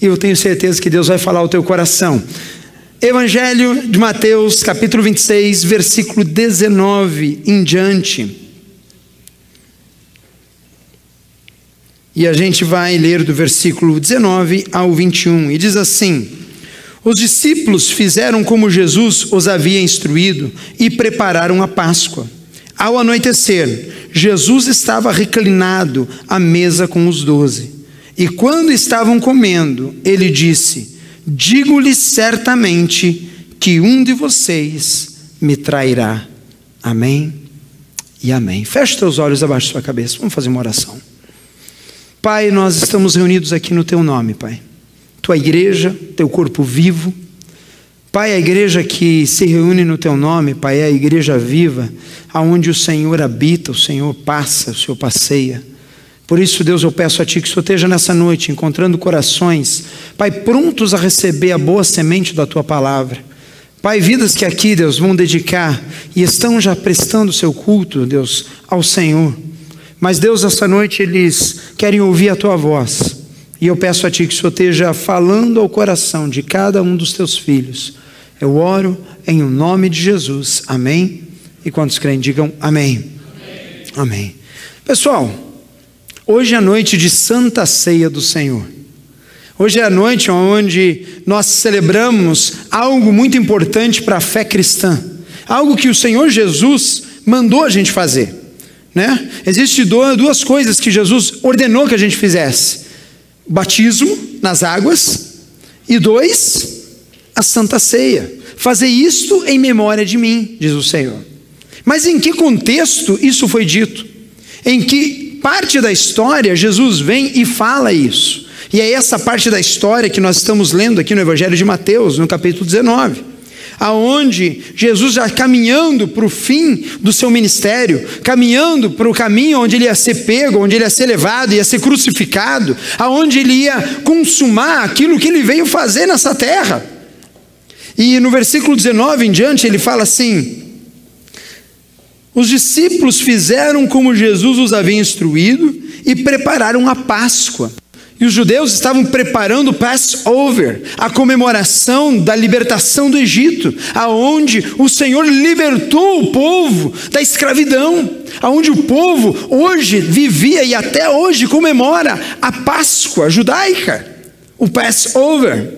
e eu tenho certeza que Deus vai falar ao teu coração. Evangelho de Mateus, capítulo 26, versículo 19 em diante. E a gente vai ler do versículo 19 ao 21, e diz assim: Os discípulos fizeram como Jesus os havia instruído e prepararam a Páscoa. Ao anoitecer, Jesus estava reclinado à mesa com os doze. E quando estavam comendo, ele disse: Digo-lhes certamente que um de vocês me trairá. Amém e amém. Feche teus olhos abaixo da sua cabeça. Vamos fazer uma oração. Pai, nós estamos reunidos aqui no teu nome, Pai. Tua igreja, teu corpo vivo. Pai, a igreja que se reúne no teu nome, Pai, é a igreja viva, aonde o Senhor habita, o Senhor passa, o Senhor passeia. Por isso, Deus, eu peço a Ti que esteja nessa noite encontrando corações, Pai, prontos a receber a boa semente da Tua palavra. Pai, vidas que aqui, Deus, vão dedicar e estão já prestando seu culto, Deus, ao Senhor. Mas, Deus, essa noite eles querem ouvir a tua voz. E eu peço a Ti que o Senhor esteja falando ao coração de cada um dos teus filhos. Eu oro em o nome de Jesus. Amém? E quantos creem, digam amém. Amém. amém. Pessoal, hoje é a noite de Santa Ceia do Senhor. Hoje é a noite onde nós celebramos algo muito importante para a fé cristã. Algo que o Senhor Jesus mandou a gente fazer. Né? Existem duas coisas que Jesus ordenou que a gente fizesse: batismo nas águas, e dois, a santa ceia. Fazer isto em memória de mim, diz o Senhor. Mas em que contexto isso foi dito? Em que parte da história Jesus vem e fala isso? E é essa parte da história que nós estamos lendo aqui no Evangelho de Mateus, no capítulo 19 aonde Jesus já caminhando para o fim do seu ministério, caminhando para o caminho onde ele ia ser pego, onde ele ia ser levado, ia ser crucificado, aonde ele ia consumar aquilo que ele veio fazer nessa terra. E no versículo 19 em diante ele fala assim: Os discípulos fizeram como Jesus os havia instruído e prepararam a Páscoa. E os judeus estavam preparando o Passover, a comemoração da libertação do Egito, aonde o Senhor libertou o povo da escravidão, aonde o povo hoje vivia e até hoje comemora a Páscoa judaica, o Passover.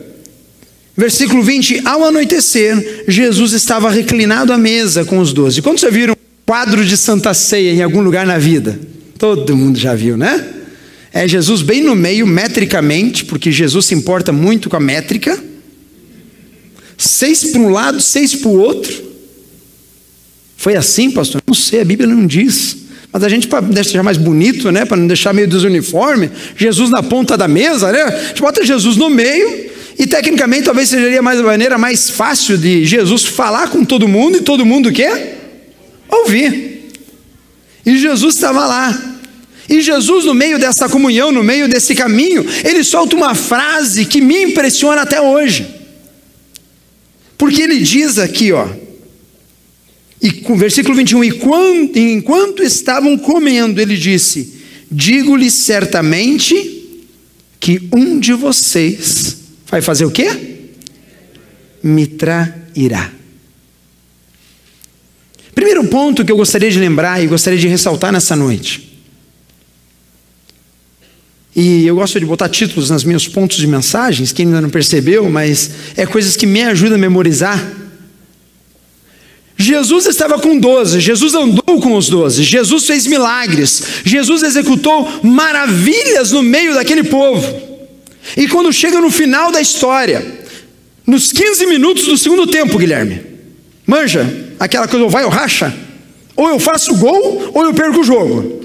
Versículo 20: Ao anoitecer, Jesus estava reclinado à mesa com os doze. Quando você viram quadro de Santa Ceia em algum lugar na vida? Todo mundo já viu, né? É Jesus bem no meio, metricamente, porque Jesus se importa muito com a métrica. Seis para um lado, seis para o outro. Foi assim, pastor? Não sei, a Bíblia não diz. Mas a gente, para deixar mais bonito, né? Para não deixar meio desuniforme, Jesus na ponta da mesa, né? A gente bota Jesus no meio, e tecnicamente talvez seria mais a maneira mais fácil de Jesus falar com todo mundo e todo mundo o quê? Ouvir. E Jesus estava lá. E Jesus, no meio dessa comunhão, no meio desse caminho, ele solta uma frase que me impressiona até hoje. Porque ele diz aqui, ó, e com versículo 21, e quando, enquanto estavam comendo, ele disse: Digo-lhes certamente que um de vocês vai fazer o quê? Me trairá. Primeiro ponto que eu gostaria de lembrar e gostaria de ressaltar nessa noite e eu gosto de botar títulos nos meus pontos de mensagens, quem ainda não percebeu, mas é coisas que me ajudam a memorizar. Jesus estava com doze, Jesus andou com os doze, Jesus fez milagres, Jesus executou maravilhas no meio daquele povo. E quando chega no final da história, nos 15 minutos do segundo tempo, Guilherme, manja, aquela coisa, ou vai ou racha, ou eu faço gol, ou eu perco o jogo.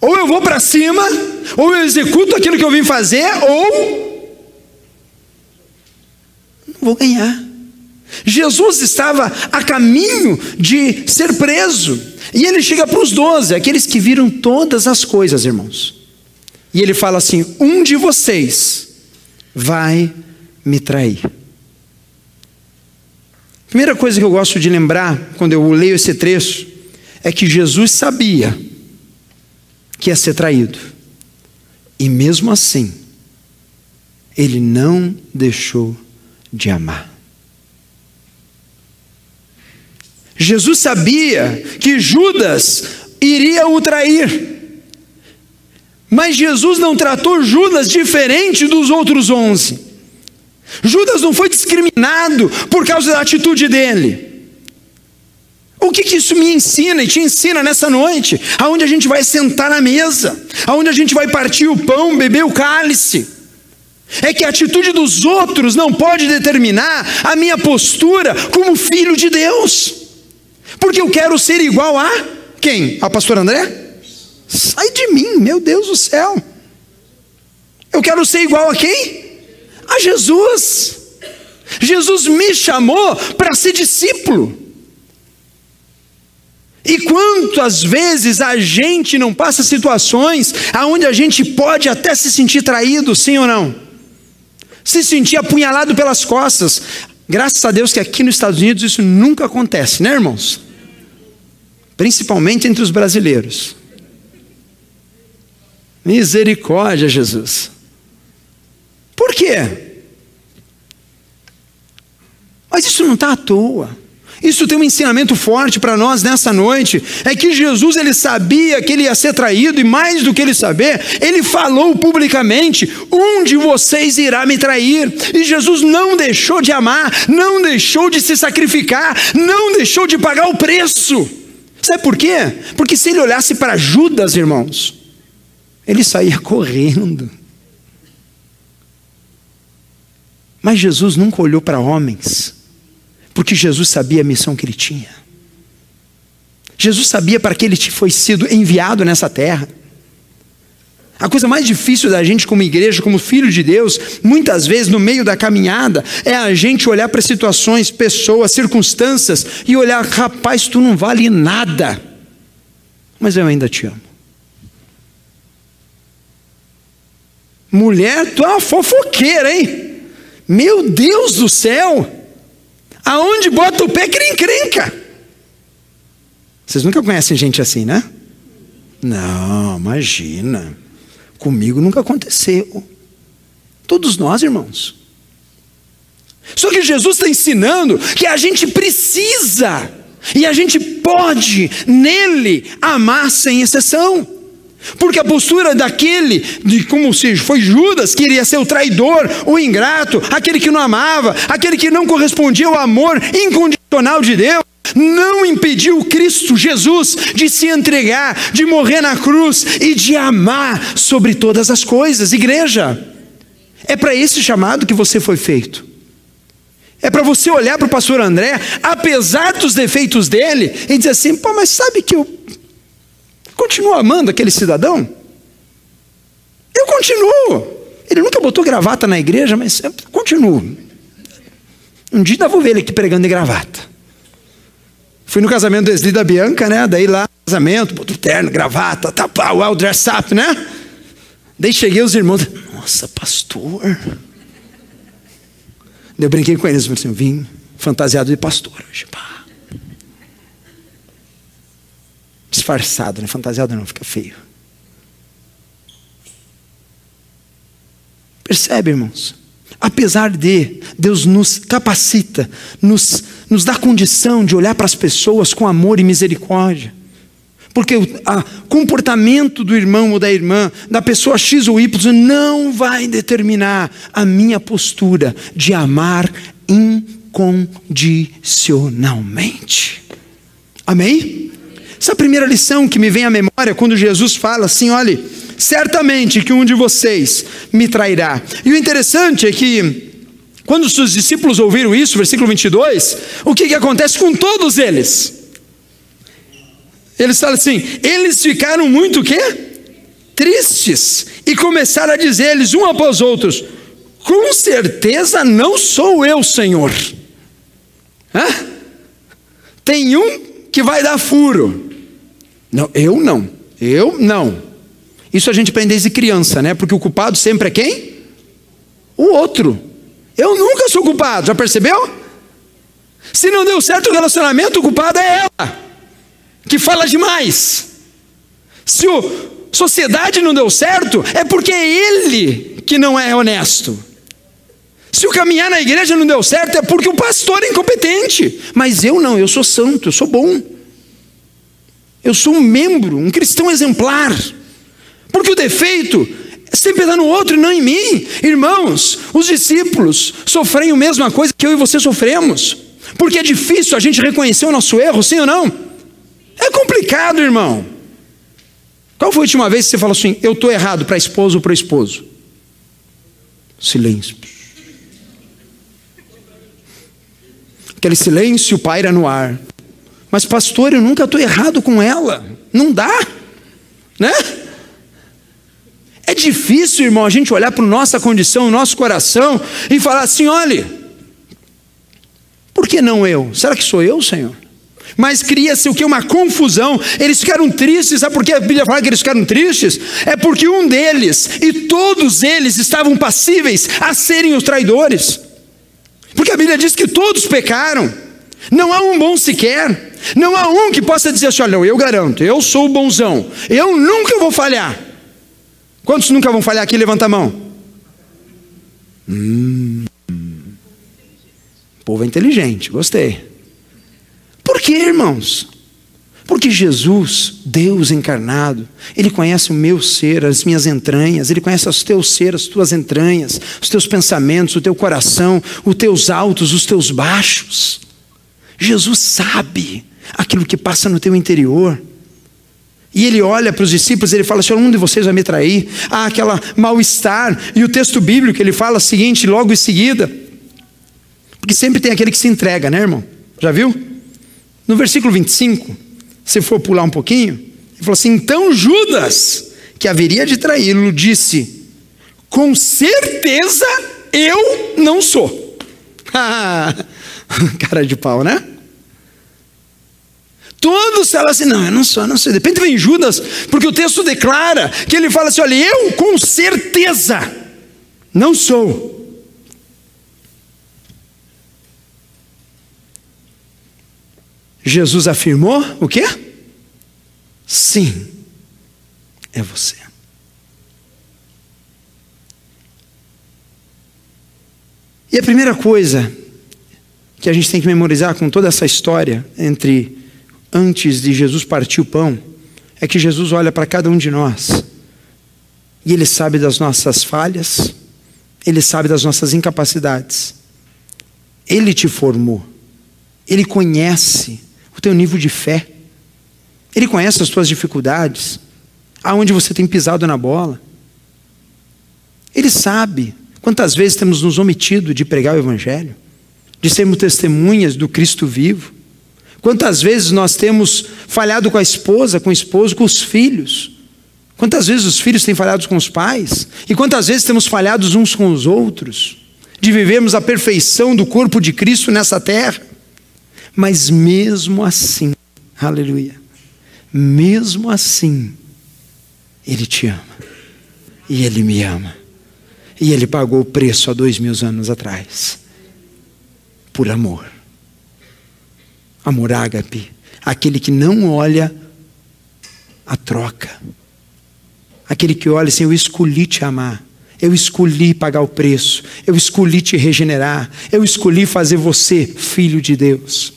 Ou eu vou para cima, ou eu executo aquilo que eu vim fazer, ou não vou ganhar. Jesus estava a caminho de ser preso, e ele chega para os doze, aqueles que viram todas as coisas, irmãos. E ele fala assim: Um de vocês vai me trair. Primeira coisa que eu gosto de lembrar quando eu leio esse trecho é que Jesus sabia que ia ser traído. E mesmo assim, ele não deixou de amar. Jesus sabia que Judas iria o trair. Mas Jesus não tratou Judas diferente dos outros onze. Judas não foi discriminado por causa da atitude dele. O que, que, isso me ensina e te ensina nessa noite? Aonde a gente vai sentar na mesa, aonde a gente vai partir o pão, beber o cálice. É que a atitude dos outros não pode determinar a minha postura como filho de Deus. Porque eu quero ser igual a quem? A pastor André? Sai de mim, meu Deus do céu. Eu quero ser igual a quem? A Jesus. Jesus me chamou para ser discípulo. E quantas vezes a gente não passa situações aonde a gente pode até se sentir traído, sim ou não? Se sentir apunhalado pelas costas. Graças a Deus que aqui nos Estados Unidos isso nunca acontece, né, irmãos? Principalmente entre os brasileiros. Misericórdia, Jesus. Por quê? Mas isso não está à toa. Isso tem um ensinamento forte para nós nessa noite. É que Jesus ele sabia que ele ia ser traído, e mais do que ele saber, ele falou publicamente: Um de vocês irá me trair. E Jesus não deixou de amar, não deixou de se sacrificar, não deixou de pagar o preço. Sabe por quê? Porque se ele olhasse para Judas, irmãos, ele saía correndo. Mas Jesus nunca olhou para homens, porque Jesus sabia a missão que ele tinha. Jesus sabia para que ele foi sido enviado nessa terra. A coisa mais difícil da gente como igreja, como filho de Deus, muitas vezes no meio da caminhada, é a gente olhar para situações, pessoas, circunstâncias e olhar, rapaz, tu não vale nada, mas eu ainda te amo. Mulher, tu é uma fofoqueira, hein? Meu Deus do céu! Aonde bota o pé, que encrenca. Vocês nunca conhecem gente assim, né? Não, imagina. Comigo nunca aconteceu. Todos nós, irmãos. Só que Jesus está ensinando que a gente precisa e a gente pode nele amar sem exceção. Porque a postura daquele, de como se foi Judas, que iria ser o traidor, o ingrato, aquele que não amava, aquele que não correspondia ao amor incondicional de Deus, não impediu Cristo Jesus de se entregar, de morrer na cruz e de amar sobre todas as coisas. Igreja, é para esse chamado que você foi feito. É para você olhar para o pastor André, apesar dos defeitos dele, e dizer assim: pô, mas sabe que eu Continua amando aquele cidadão? Eu continuo. Ele nunca botou gravata na igreja, mas eu continuo. Um dia eu vou ver ele aqui pregando de gravata. Fui no casamento do Esli da Bianca, né? Daí lá, casamento, botou terno, gravata, tá, well dress up, né? Daí cheguei os irmãos, nossa, pastor. Eu brinquei com eles, assim, vim fantasiado de pastor hoje, pá. Disfarçado, né? fantasiado não, fica feio. Percebe, irmãos? Apesar de Deus nos capacita, nos, nos dá condição de olhar para as pessoas com amor e misericórdia. Porque o comportamento do irmão ou da irmã, da pessoa X ou Y, não vai determinar a minha postura de amar incondicionalmente. Amém? Essa é a primeira lição que me vem à memória quando Jesus fala assim: olhe, certamente que um de vocês me trairá. E o interessante é que, quando os seus discípulos ouviram isso, versículo 22, o que, que acontece com todos eles? Eles falam assim: eles ficaram muito o quê? Tristes, e começaram a dizer eles um após outros: com certeza não sou eu, Senhor. Hã? Tem um que vai dar furo. Não, eu não. Eu não. Isso a gente aprende desde criança, né? Porque o culpado sempre é quem? O outro. Eu nunca sou culpado, já percebeu? Se não deu certo o relacionamento, o culpado é ela, que fala demais. Se a sociedade não deu certo, é porque é ele que não é honesto. Se o caminhar na igreja não deu certo, é porque o pastor é incompetente. Mas eu não, eu sou santo, eu sou bom. Eu sou um membro, um cristão exemplar. Porque o defeito sempre está no outro e não em mim. Irmãos, os discípulos sofrem a mesma coisa que eu e você sofremos. Porque é difícil a gente reconhecer o nosso erro, sim ou não? É complicado, irmão. Qual foi a última vez que você falou assim, eu estou errado para a esposa ou para o esposo? Silêncio. Aquele silêncio paira no ar. Mas, pastor, eu nunca estou errado com ela. Não dá, né? É difícil, irmão, a gente olhar para nossa condição, o nosso coração e falar assim: olhe, por que não eu? Será que sou eu, Senhor? Mas cria-se o que? Uma confusão. Eles ficaram tristes, sabe por que a Bíblia fala que eles ficaram tristes? É porque um deles e todos eles estavam passíveis a serem os traidores. Porque a Bíblia diz que todos pecaram. Não há um bom sequer. Não há um que possa dizer assim: olha, eu garanto, eu sou o bonzão, eu nunca vou falhar. Quantos nunca vão falhar aqui? Levanta a mão. Hum, o povo é inteligente, gostei. Por quê, irmãos? Porque Jesus, Deus encarnado, Ele conhece o meu ser, as minhas entranhas, Ele conhece os teus ser, as tuas entranhas, os teus pensamentos, o teu coração, os teus altos, os teus baixos. Jesus sabe aquilo que passa no teu interior. E ele olha para os discípulos, ele fala assim: um de vocês vai me trair. Ah, aquela mal-estar. E o texto bíblico ele fala o seguinte, logo em seguida. Porque sempre tem aquele que se entrega, né, irmão? Já viu? No versículo 25, se for pular um pouquinho, ele falou assim: então Judas, que haveria de traí-lo, disse: com certeza eu não sou. Cara de pau, né? Todos falam assim, não, eu não sou, eu não sou. De repente vem Judas, porque o texto declara que ele fala assim: olha, eu com certeza não sou. Jesus afirmou o quê? Sim, é você. E a primeira coisa que a gente tem que memorizar com toda essa história entre antes de Jesus partir o pão, é que Jesus olha para cada um de nós e Ele sabe das nossas falhas, Ele sabe das nossas incapacidades. Ele te formou, Ele conhece o teu nível de fé, Ele conhece as tuas dificuldades, aonde você tem pisado na bola. Ele sabe quantas vezes temos nos omitido de pregar o Evangelho, de sermos testemunhas do Cristo vivo. Quantas vezes nós temos falhado com a esposa, com o esposo, com os filhos? Quantas vezes os filhos têm falhado com os pais? E quantas vezes temos falhado uns com os outros? De vivermos a perfeição do corpo de Cristo nessa terra? Mas mesmo assim, aleluia, mesmo assim, Ele te ama. E Ele me ama. E Ele pagou o preço há dois mil anos atrás. Por amor amor ágape, aquele que não olha a troca, aquele que olha assim: eu escolhi te amar. Eu escolhi pagar o preço, eu escolhi te regenerar, eu escolhi fazer você filho de Deus.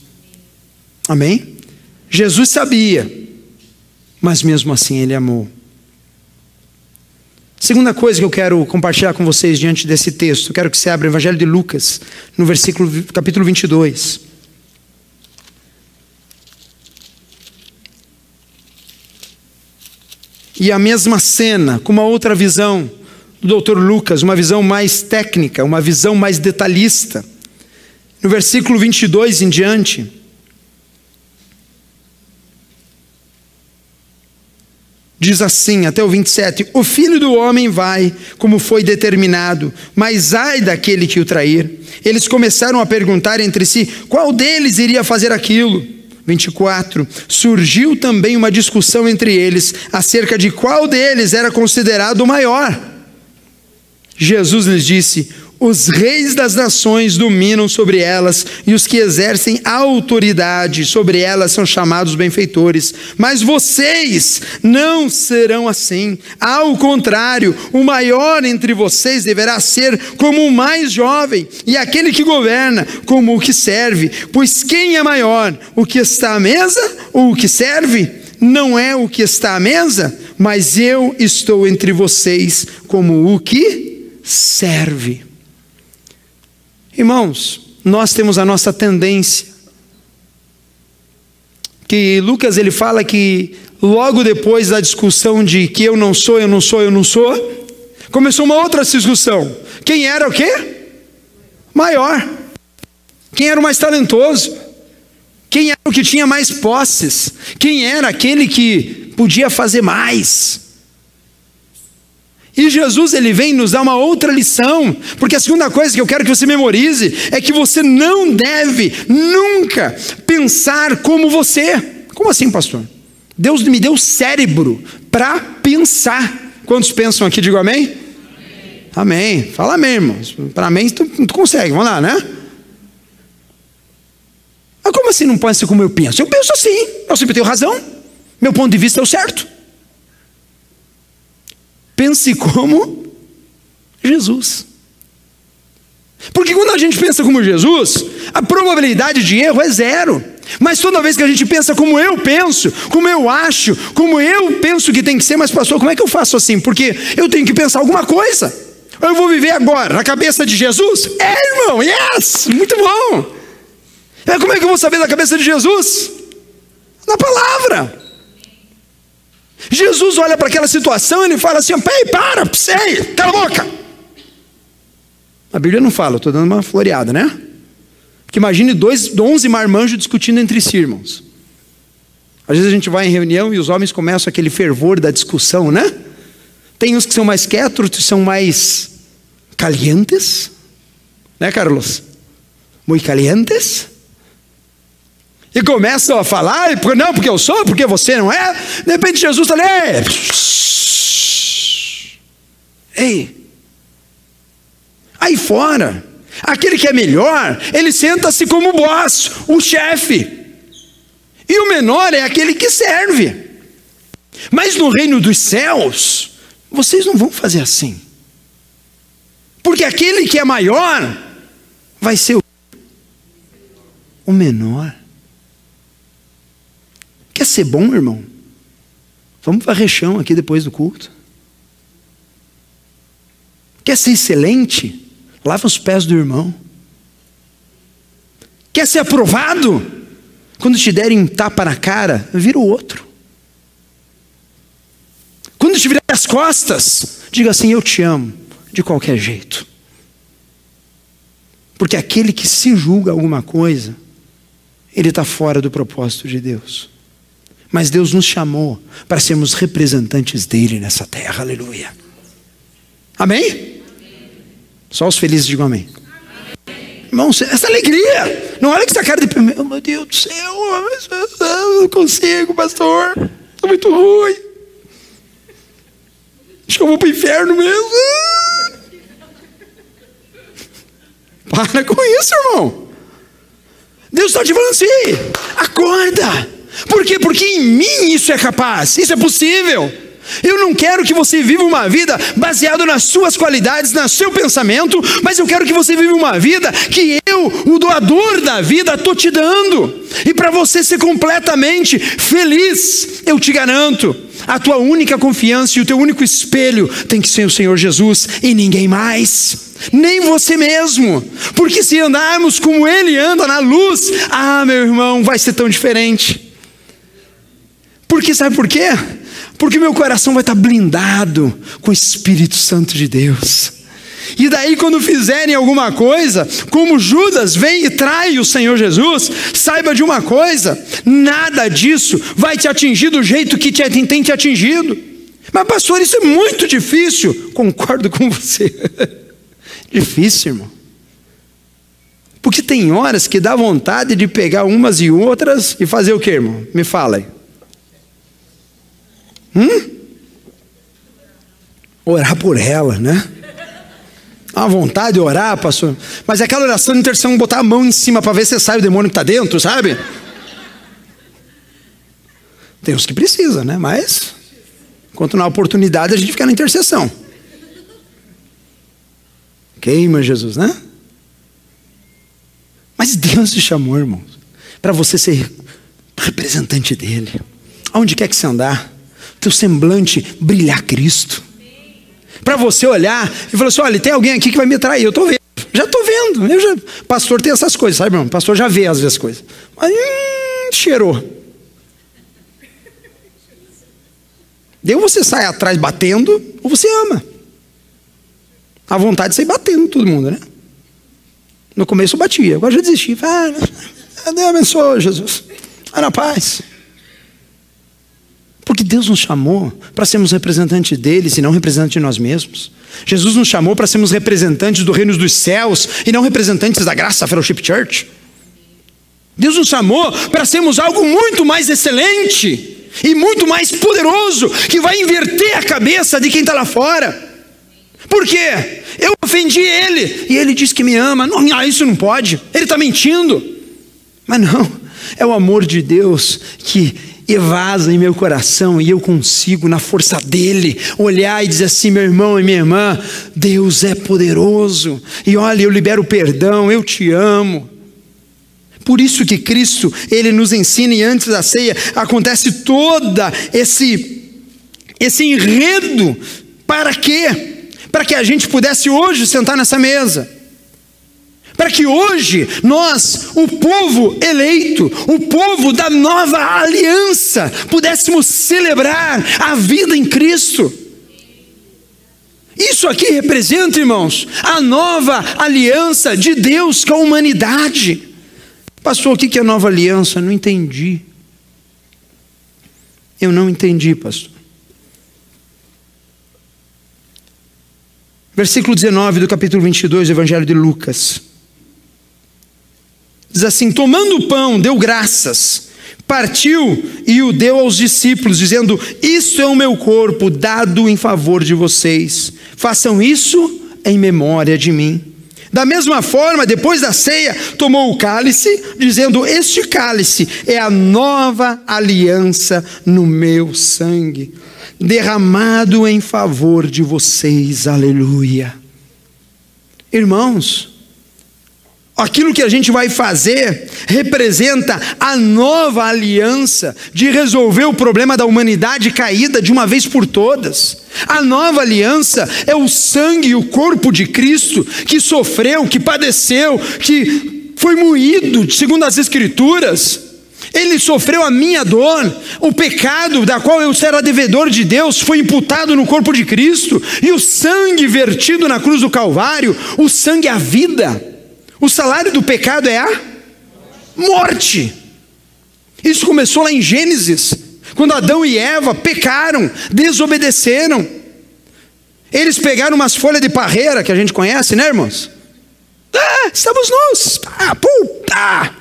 Amém? Jesus sabia, mas mesmo assim ele amou. Segunda coisa que eu quero compartilhar com vocês diante desse texto, eu quero que você abra o Evangelho de Lucas, no versículo capítulo 22. e a mesma cena, com uma outra visão do Dr. Lucas, uma visão mais técnica, uma visão mais detalhista. No versículo 22 em diante, diz assim, até o 27: O filho do homem vai, como foi determinado, mas ai daquele que o trair. Eles começaram a perguntar entre si: qual deles iria fazer aquilo? 24, surgiu também uma discussão entre eles acerca de qual deles era considerado o maior. Jesus lhes disse: Os reis das nações dominam sobre elas, e os que exercem autoridade sobre elas são chamados benfeitores. Mas vocês não serão assim. Ao contrário, o maior entre vocês deverá ser como o mais jovem, e aquele que governa como o que serve. Pois quem é maior, o que está à mesa ou o que serve? Não é o que está à mesa, mas eu estou entre vocês como o que serve. Irmãos, nós temos a nossa tendência. Que Lucas ele fala que logo depois da discussão de que eu não sou, eu não sou, eu não sou, começou uma outra discussão. Quem era o quê? Maior. Quem era o mais talentoso? Quem era o que tinha mais posses? Quem era aquele que podia fazer mais? E Jesus ele vem nos dar uma outra lição, porque a segunda coisa que eu quero que você memorize é que você não deve nunca pensar como você. Como assim, pastor? Deus me deu cérebro para pensar. Quantos pensam aqui? Digo amém? Amém. amém. Fala amém, irmãos. Para amém tu, tu consegue. Vamos lá, né? Mas como assim não pode ser como eu penso? Eu penso assim. Eu sempre tenho razão. Meu ponto de vista é o certo. Pense como Jesus. Porque quando a gente pensa como Jesus, a probabilidade de erro é zero. Mas toda vez que a gente pensa como eu penso, como eu acho, como eu penso que tem que ser, mas pastor, como é que eu faço assim? Porque eu tenho que pensar alguma coisa. Eu vou viver agora na cabeça de Jesus? É, irmão, yes! Muito bom! É, como é que eu vou saber da cabeça de Jesus? Na palavra. Jesus olha para aquela situação e ele fala assim: Pei, para, sei, cala a boca. A Bíblia não fala, estou dando uma floreada, né? Que imagine dois, onze marmanjos discutindo entre si, irmãos. Às vezes a gente vai em reunião e os homens começam aquele fervor da discussão, né? Tem uns que são mais quietos, outros são mais calientes, né, Carlos? Muito calientes. E começam a falar, não, porque eu sou, porque você não é. De repente Jesus está ali. Ei. Aí fora, aquele que é melhor, ele senta-se como boss, o chefe. E o menor é aquele que serve. Mas no reino dos céus, vocês não vão fazer assim. Porque aquele que é maior vai ser o menor. Quer ser bom, irmão? Vamos varrer chão aqui depois do culto. Quer ser excelente? Lava os pés do irmão. Quer ser aprovado? Quando te derem um tapa na cara, vira o outro. Quando te virar as costas, diga assim: Eu te amo, de qualquer jeito. Porque aquele que se julga alguma coisa, ele está fora do propósito de Deus. Mas Deus nos chamou para sermos representantes dele nessa terra, aleluia. Amém? amém. Só os felizes digam amém. Irmãos, essa alegria. Não olha que essa cara de. Meu Deus do céu, eu não consigo, pastor. Estou muito ruim. Acho que eu vou para o inferno mesmo. Para com isso, irmão. Deus está te falando assim: acorda. Por quê? Porque em mim isso é capaz, isso é possível. Eu não quero que você viva uma vida baseada nas suas qualidades, no seu pensamento, mas eu quero que você viva uma vida que eu, o doador da vida, estou te dando. E para você ser completamente feliz, eu te garanto, a tua única confiança e o teu único espelho tem que ser o Senhor Jesus e ninguém mais. Nem você mesmo, porque se andarmos como Ele anda na luz, ah, meu irmão, vai ser tão diferente. Porque sabe por quê? Porque meu coração vai estar blindado com o Espírito Santo de Deus. E daí, quando fizerem alguma coisa, como Judas vem e trai o Senhor Jesus, saiba de uma coisa: nada disso vai te atingir do jeito que te, tem te atingido. Mas, pastor, isso é muito difícil. Concordo com você. difícil, irmão. Porque tem horas que dá vontade de pegar umas e outras e fazer o que, irmão? Me fala aí. Hum? Orar por ela, né? Dá uma vontade de orar, pastor. Mas é aquela oração de intercessão, botar a mão em cima para ver se sai o demônio que está dentro, sabe? Tem que precisa, né? Mas, enquanto há oportunidade, a gente fica na intercessão. Queima Jesus, né? Mas Deus te chamou, irmãos, para você ser representante dele. Aonde quer que você andar, teu semblante brilhar Cristo para você olhar e falar assim: olha, tem alguém aqui que vai me trair, eu estou vendo. Já estou vendo. Eu já, pastor tem essas coisas, sabe, irmão? Pastor já vê às vezes coisas. Mas hum, cheirou. Daí ou você sai atrás batendo, ou você ama. A vontade de sair batendo todo mundo, né? No começo eu batia, agora já desisti. Ah, Deus abençoe, Jesus. Vai na paz. Porque Deus nos chamou para sermos representantes deles e não representantes de nós mesmos. Jesus nos chamou para sermos representantes do reino dos céus e não representantes da graça Fellowship Church. Deus nos chamou para sermos algo muito mais excelente e muito mais poderoso, que vai inverter a cabeça de quem está lá fora. Por quê? Eu ofendi ele e ele disse que me ama. Não, ah, isso não pode. Ele está mentindo. Mas não, é o amor de Deus que evasa em meu coração e eu consigo, na força dele, olhar e dizer assim: meu irmão e minha irmã, Deus é poderoso, e olha, eu libero perdão, eu te amo. Por isso que Cristo, ele nos ensina e antes da ceia acontece toda esse esse enredo para quê? Para que a gente pudesse hoje sentar nessa mesa para que hoje nós, o povo eleito, o povo da nova aliança, pudéssemos celebrar a vida em Cristo. Isso aqui representa, irmãos, a nova aliança de Deus com a humanidade. Pastor, o que é nova aliança? Não entendi. Eu não entendi, pastor. Versículo 19 do capítulo 22 do Evangelho de Lucas. Diz assim: tomando o pão, deu graças, partiu e o deu aos discípulos, dizendo: Isso é o meu corpo dado em favor de vocês. Façam isso em memória de mim. Da mesma forma, depois da ceia, tomou o cálice, dizendo: Este cálice é a nova aliança no meu sangue, derramado em favor de vocês. Aleluia. Irmãos, Aquilo que a gente vai fazer representa a nova aliança de resolver o problema da humanidade caída de uma vez por todas. A nova aliança é o sangue e o corpo de Cristo que sofreu, que padeceu, que foi moído, segundo as Escrituras. Ele sofreu a minha dor, o pecado da qual eu era devedor de Deus foi imputado no corpo de Cristo, e o sangue vertido na cruz do Calvário, o sangue é a vida. O salário do pecado é a morte. Isso começou lá em Gênesis, quando Adão e Eva pecaram, desobedeceram. Eles pegaram umas folhas de parreira que a gente conhece, né, irmãos? Ah, estamos nós. Ah, puta!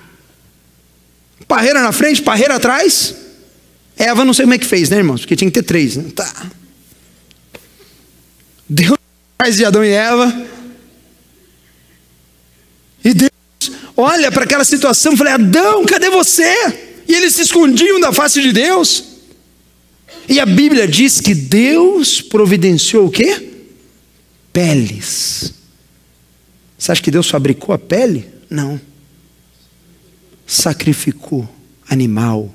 Parreira na frente, parreira atrás. Eva não sei como é que fez, né, irmãos? Porque tinha que ter três, né? Tá. Deus atrás de Adão e Eva e Deus olha para aquela situação e fala: Adão, cadê você? E eles se escondiam da face de Deus. E a Bíblia diz que Deus providenciou o quê? Peles. Você acha que Deus fabricou a pele? Não. Sacrificou animal,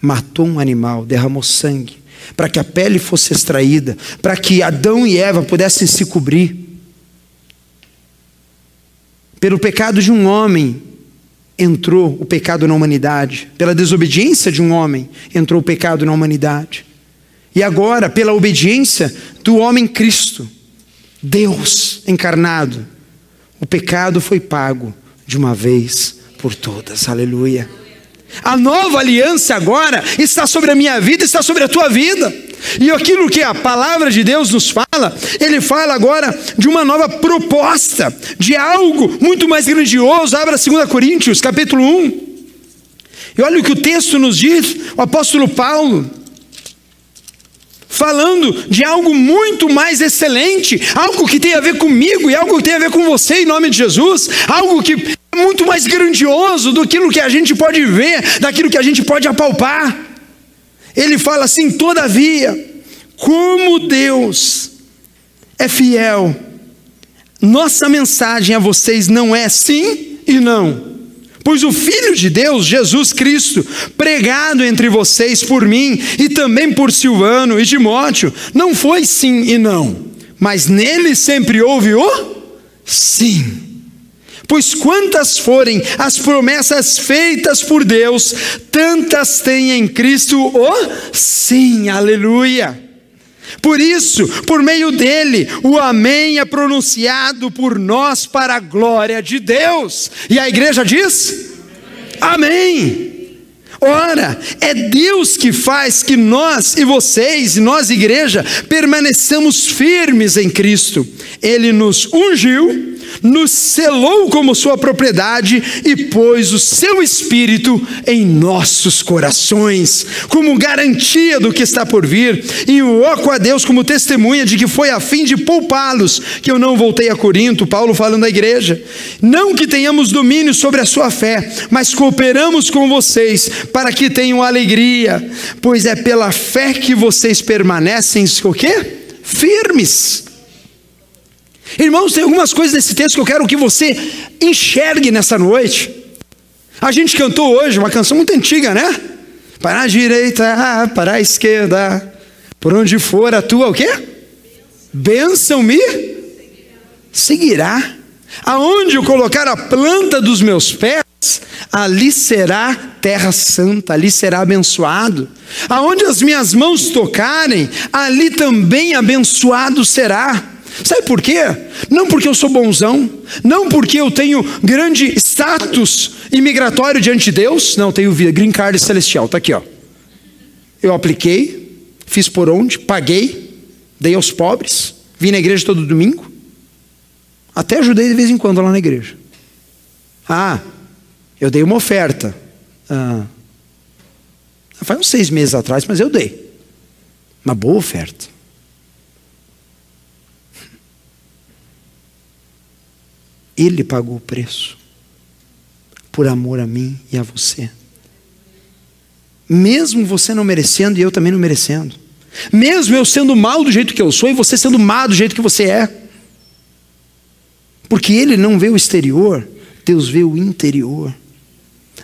matou um animal, derramou sangue, para que a pele fosse extraída, para que Adão e Eva pudessem se cobrir. Pelo pecado de um homem entrou o pecado na humanidade. Pela desobediência de um homem entrou o pecado na humanidade. E agora, pela obediência do homem Cristo, Deus encarnado, o pecado foi pago de uma vez por todas. Aleluia. A nova aliança agora está sobre a minha vida, está sobre a tua vida. E aquilo que a palavra de Deus nos fala, ele fala agora de uma nova proposta, de algo muito mais grandioso. Abra 2 Coríntios, capítulo 1. E olha o que o texto nos diz, o apóstolo Paulo falando de algo muito mais excelente, algo que tem a ver comigo e algo que tem a ver com você em nome de Jesus, algo que muito mais grandioso do que a gente pode ver, daquilo que a gente pode apalpar. Ele fala assim: todavia, como Deus é fiel, nossa mensagem a vocês não é sim e não. Pois o Filho de Deus, Jesus Cristo, pregado entre vocês por mim e também por Silvano e Timóteo, não foi sim e não, mas nele sempre houve o sim. Pois quantas forem as promessas feitas por Deus, tantas tem em Cristo o sim, aleluia. Por isso, por meio dele, o Amém é pronunciado por nós para a glória de Deus. E a igreja diz: Amém. Amém. Ora, é Deus que faz que nós e vocês, e nós, igreja, permaneçamos firmes em Cristo. Ele nos ungiu nos selou como sua propriedade e pôs o seu espírito em nossos corações, como garantia do que está por vir, e invoco a Deus como testemunha de que foi a fim de poupá-los que eu não voltei a Corinto, Paulo falando à igreja. Não que tenhamos domínio sobre a sua fé, mas cooperamos com vocês para que tenham alegria, pois é pela fé que vocês permanecem o quê? Firmes. Irmãos, tem algumas coisas nesse texto que eu quero que você enxergue nessa noite. A gente cantou hoje uma canção muito antiga, né? Para a direita, para a esquerda, por onde for a tua o quê? Bênção me seguirá. Aonde eu colocar a planta dos meus pés, ali será terra santa, ali será abençoado. Aonde as minhas mãos tocarem, ali também abençoado será. Sabe por quê? Não porque eu sou bonzão, não porque eu tenho grande status imigratório diante de Deus, não, tenho green card celestial, está aqui, ó. Eu apliquei, fiz por onde, paguei, dei aos pobres, vim na igreja todo domingo, até ajudei de vez em quando lá na igreja. Ah, eu dei uma oferta. Ah, faz uns seis meses atrás, mas eu dei. Uma boa oferta. Ele pagou o preço por amor a mim e a você. Mesmo você não merecendo e eu também não merecendo. Mesmo eu sendo mal do jeito que eu sou e você sendo má do jeito que você é. Porque Ele não vê o exterior, Deus vê o interior.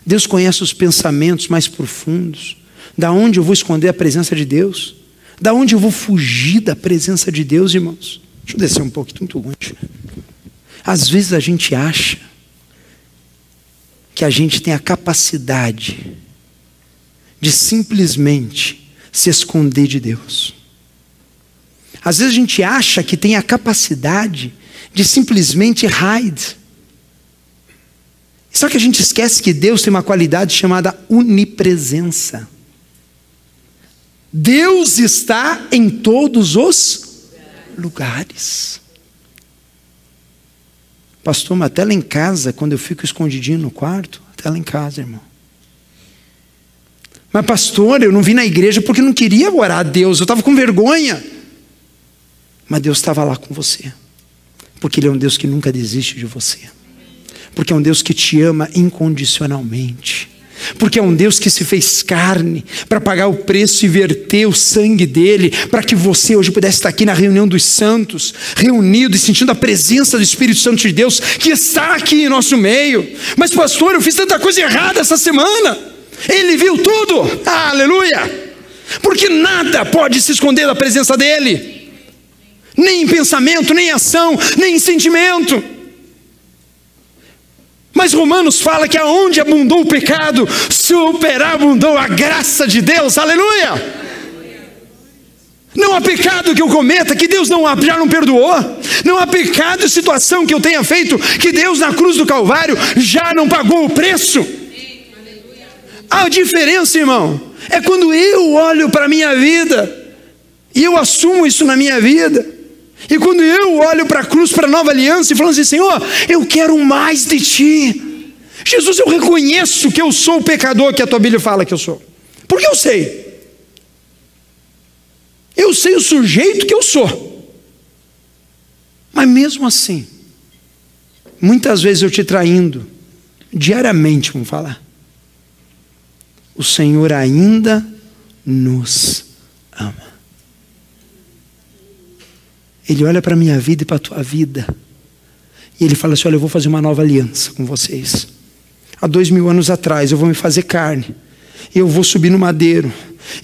Deus conhece os pensamentos mais profundos. Da onde eu vou esconder a presença de Deus? Da onde eu vou fugir da presença de Deus, irmãos? Deixa eu descer um pouco, muito longe. Às vezes a gente acha que a gente tem a capacidade de simplesmente se esconder de Deus. Às vezes a gente acha que tem a capacidade de simplesmente hide. Só que a gente esquece que Deus tem uma qualidade chamada unipresença. Deus está em todos os lugares. Pastor, mas até lá em casa, quando eu fico escondidinho no quarto, até lá em casa, irmão. Mas, pastor, eu não vim na igreja porque não queria orar a Deus, eu estava com vergonha. Mas Deus estava lá com você, porque Ele é um Deus que nunca desiste de você, porque é um Deus que te ama incondicionalmente porque é um Deus que se fez carne para pagar o preço e verter o sangue dele, para que você hoje pudesse estar aqui na reunião dos santos, reunido e sentindo a presença do Espírito Santo de Deus que está aqui em nosso meio. Mas, pastor, eu fiz tanta coisa errada essa semana. Ele viu tudo, ah, aleluia, porque nada pode se esconder da presença dele, nem em pensamento, nem em ação, nem em sentimento. Mas Romanos fala que aonde abundou o pecado, superabundou a graça de Deus, aleluia! Não há pecado que eu cometa que Deus não, já não perdoou. Não há pecado e situação que eu tenha feito que Deus na cruz do Calvário já não pagou o preço. A diferença, irmão, é quando eu olho para a minha vida e eu assumo isso na minha vida. E quando eu olho para a cruz, para a nova aliança, e falo assim: Senhor, eu quero mais de ti. Jesus, eu reconheço que eu sou o pecador que a tua Bíblia fala que eu sou. Porque eu sei. Eu sei o sujeito que eu sou. Mas mesmo assim, muitas vezes eu te traindo, diariamente, vamos falar. O Senhor ainda nos ama. Ele olha para a minha vida e para a tua vida. E ele fala assim: Olha, eu vou fazer uma nova aliança com vocês. Há dois mil anos atrás, eu vou me fazer carne. Eu vou subir no madeiro.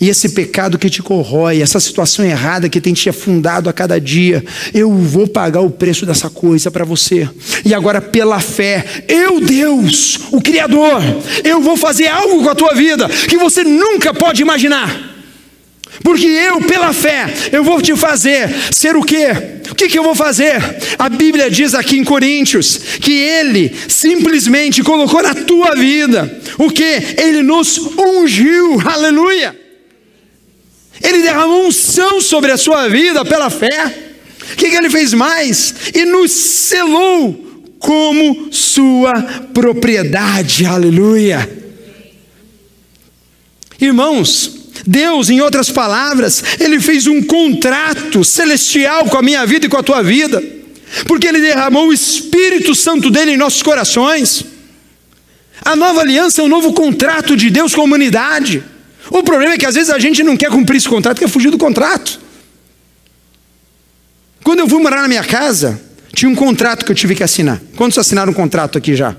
E esse pecado que te corrói, essa situação errada que tem te afundado a cada dia, eu vou pagar o preço dessa coisa para você. E agora, pela fé, eu, Deus, o Criador, eu vou fazer algo com a tua vida que você nunca pode imaginar. Porque eu, pela fé, eu vou te fazer ser o quê? O que, que eu vou fazer? A Bíblia diz aqui em Coríntios que Ele simplesmente colocou na tua vida o que? Ele nos ungiu, aleluia. Ele derramou unção sobre a sua vida pela fé. O que, que ele fez mais? E nos selou como sua propriedade, aleluia. Irmãos, Deus, em outras palavras, Ele fez um contrato celestial com a minha vida e com a tua vida, porque Ele derramou o Espírito Santo dele em nossos corações. A nova aliança é um novo contrato de Deus com a humanidade. O problema é que às vezes a gente não quer cumprir esse contrato, quer fugir do contrato. Quando eu fui morar na minha casa, tinha um contrato que eu tive que assinar. Quantos assinaram um contrato aqui já?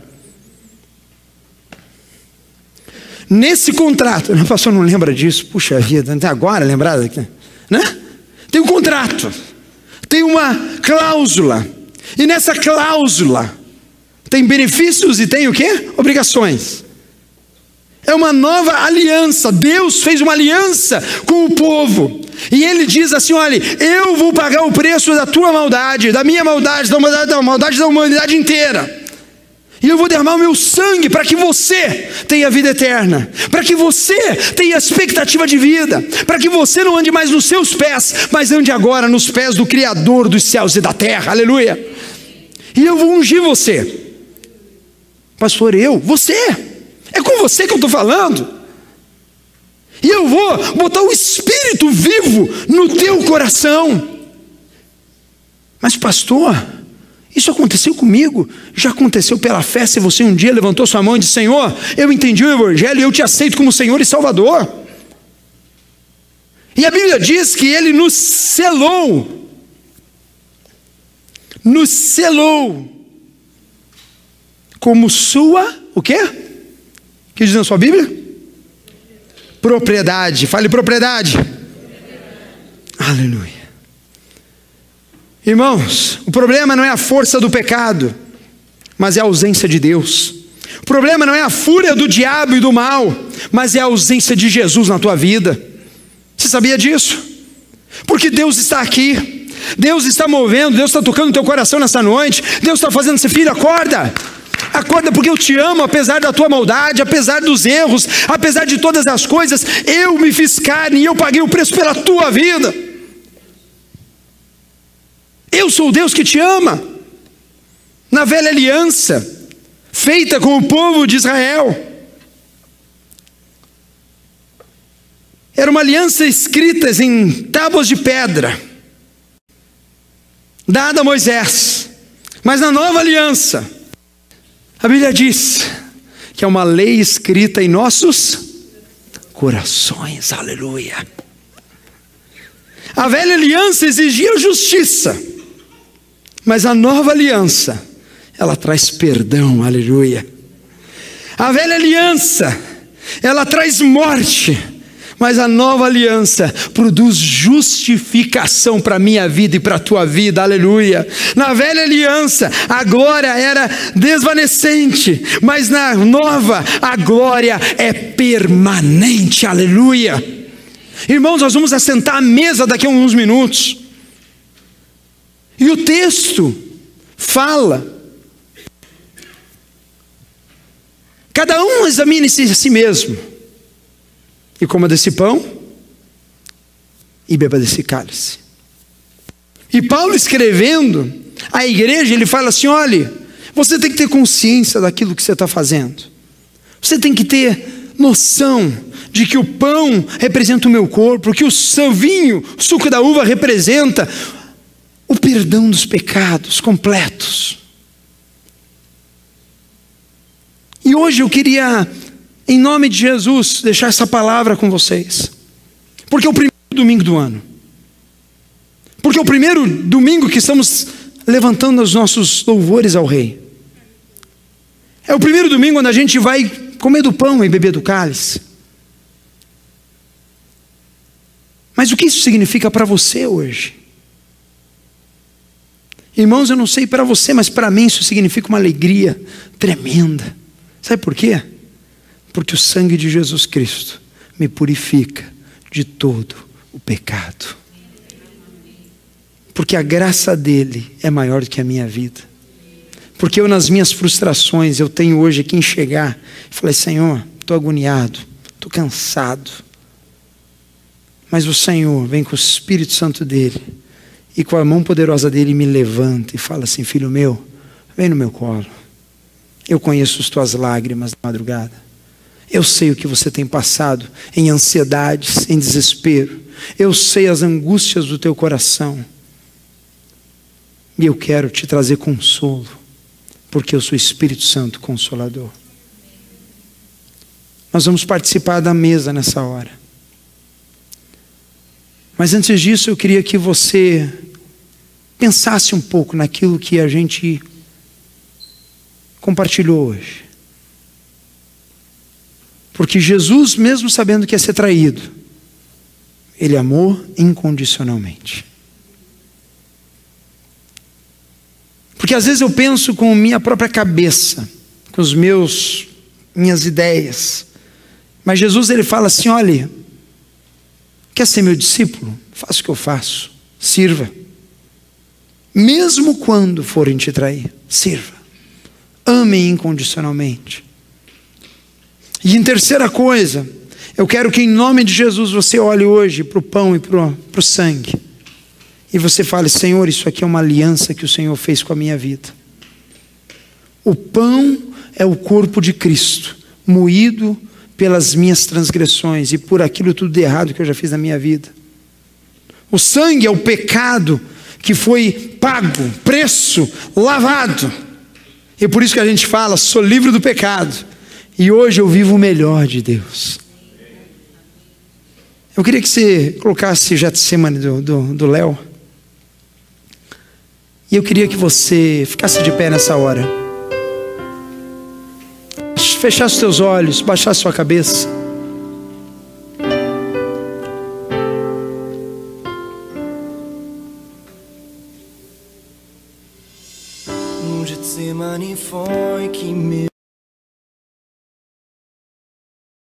Nesse contrato, o pastor não lembra disso, puxa vida, até agora lembrado aqui, né? Tem um contrato, tem uma cláusula, e nessa cláusula tem benefícios e tem o que? Obrigações. É uma nova aliança. Deus fez uma aliança com o povo. E ele diz assim: olha, eu vou pagar o preço da tua maldade, da minha maldade, da maldade da, maldade da humanidade inteira. E eu vou derramar o meu sangue para que você tenha vida eterna, para que você tenha expectativa de vida, para que você não ande mais nos seus pés, mas ande agora nos pés do Criador dos céus e da terra, aleluia. E eu vou ungir você, pastor, eu, você, é com você que eu estou falando, e eu vou botar o Espírito vivo no teu coração, mas pastor, isso aconteceu comigo, já aconteceu pela fé. Se você um dia levantou sua mão e disse: Senhor, eu entendi o Evangelho e eu te aceito como Senhor e Salvador. E a Bíblia diz que Ele nos selou, nos selou como sua, o quê? O que diz na sua Bíblia? Propriedade, fale propriedade. Aleluia. Irmãos, o problema não é a força do pecado, mas é a ausência de Deus. O problema não é a fúria do diabo e do mal, mas é a ausência de Jesus na tua vida. Você sabia disso? Porque Deus está aqui, Deus está movendo, Deus está tocando o teu coração nessa noite, Deus está fazendo esse filho, acorda. Acorda porque eu te amo, apesar da tua maldade, apesar dos erros, apesar de todas as coisas, eu me fiz carne e eu paguei o preço pela tua vida. Eu sou o Deus que te ama. Na velha aliança, feita com o povo de Israel, era uma aliança escrita em tábuas de pedra, dada a Moisés. Mas na nova aliança, a Bíblia diz que é uma lei escrita em nossos corações, aleluia. A velha aliança exigia justiça. Mas a nova aliança, ela traz perdão, aleluia. A velha aliança, ela traz morte, mas a nova aliança produz justificação para a minha vida e para a tua vida, aleluia. Na velha aliança, a glória era desvanecente, mas na nova, a glória é permanente, aleluia. Irmãos, nós vamos assentar à mesa daqui a alguns minutos. E o texto fala. Cada um examine-se a si mesmo. E coma desse pão e beba desse cálice. E Paulo escrevendo à igreja, ele fala assim: olhe, você tem que ter consciência daquilo que você está fazendo. Você tem que ter noção de que o pão representa o meu corpo, que o vinho, o suco da uva representa o perdão dos pecados completos. E hoje eu queria, em nome de Jesus, deixar essa palavra com vocês, porque é o primeiro domingo do ano, porque é o primeiro domingo que estamos levantando os nossos louvores ao Rei. É o primeiro domingo onde a gente vai comer do pão e beber do cálice. Mas o que isso significa para você hoje? Irmãos, eu não sei para você, mas para mim isso significa uma alegria tremenda. Sabe por quê? Porque o sangue de Jesus Cristo me purifica de todo o pecado. Porque a graça dele é maior do que a minha vida. Porque eu, nas minhas frustrações, eu tenho hoje quem chegar e falei: Senhor, estou agoniado, estou cansado. Mas o Senhor vem com o Espírito Santo dele e com a mão poderosa dele me levanta e fala assim: Filho meu, vem no meu colo. Eu conheço as tuas lágrimas da madrugada. Eu sei o que você tem passado em ansiedades, em desespero. Eu sei as angústias do teu coração. E eu quero te trazer consolo porque eu sou Espírito Santo Consolador. Nós vamos participar da mesa nessa hora. Mas antes disso, eu queria que você pensasse um pouco naquilo que a gente compartilhou hoje. Porque Jesus, mesmo sabendo que ia ser traído, ele amou incondicionalmente. Porque às vezes eu penso com minha própria cabeça, com os meus minhas ideias. Mas Jesus ele fala assim: "Olhe, quer ser meu discípulo? Faça o que eu faço. Sirva. Mesmo quando forem te trair, sirva. Amem incondicionalmente. E em terceira coisa, eu quero que em nome de Jesus você olhe hoje para o pão e para o sangue e você fale: Senhor, isso aqui é uma aliança que o Senhor fez com a minha vida. O pão é o corpo de Cristo, moído pelas minhas transgressões e por aquilo tudo de errado que eu já fiz na minha vida. O sangue é o pecado que foi pago, preço, lavado. E por isso que a gente fala: sou livre do pecado. E hoje eu vivo o melhor de Deus. Eu queria que você colocasse Getsemane do Léo. E eu queria que você ficasse de pé nessa hora. Fechasse os teus olhos, baixasse sua cabeça.